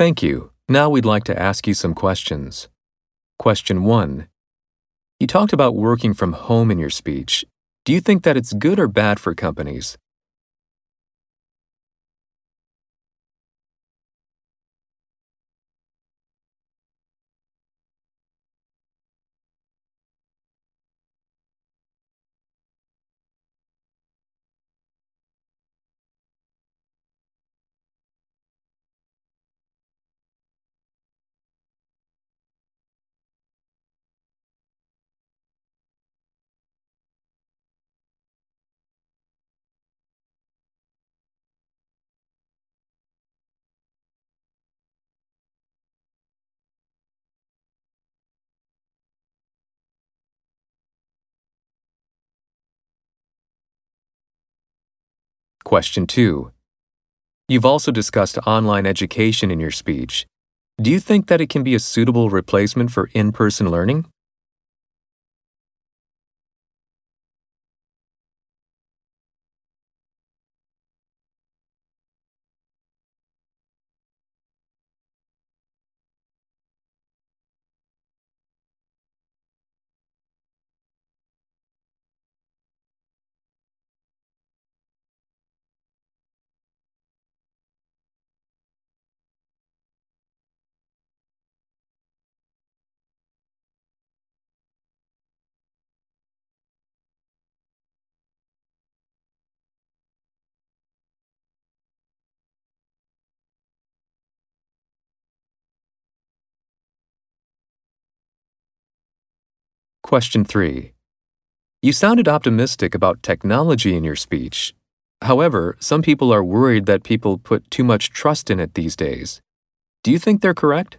Thank you. Now we'd like to ask you some questions. Question 1. You talked about working from home in your speech. Do you think that it's good or bad for companies? Question 2. You've also discussed online education in your speech. Do you think that it can be a suitable replacement for in person learning? Question 3. You sounded optimistic about technology in your speech. However, some people are worried that people put too much trust in it these days. Do you think they're correct?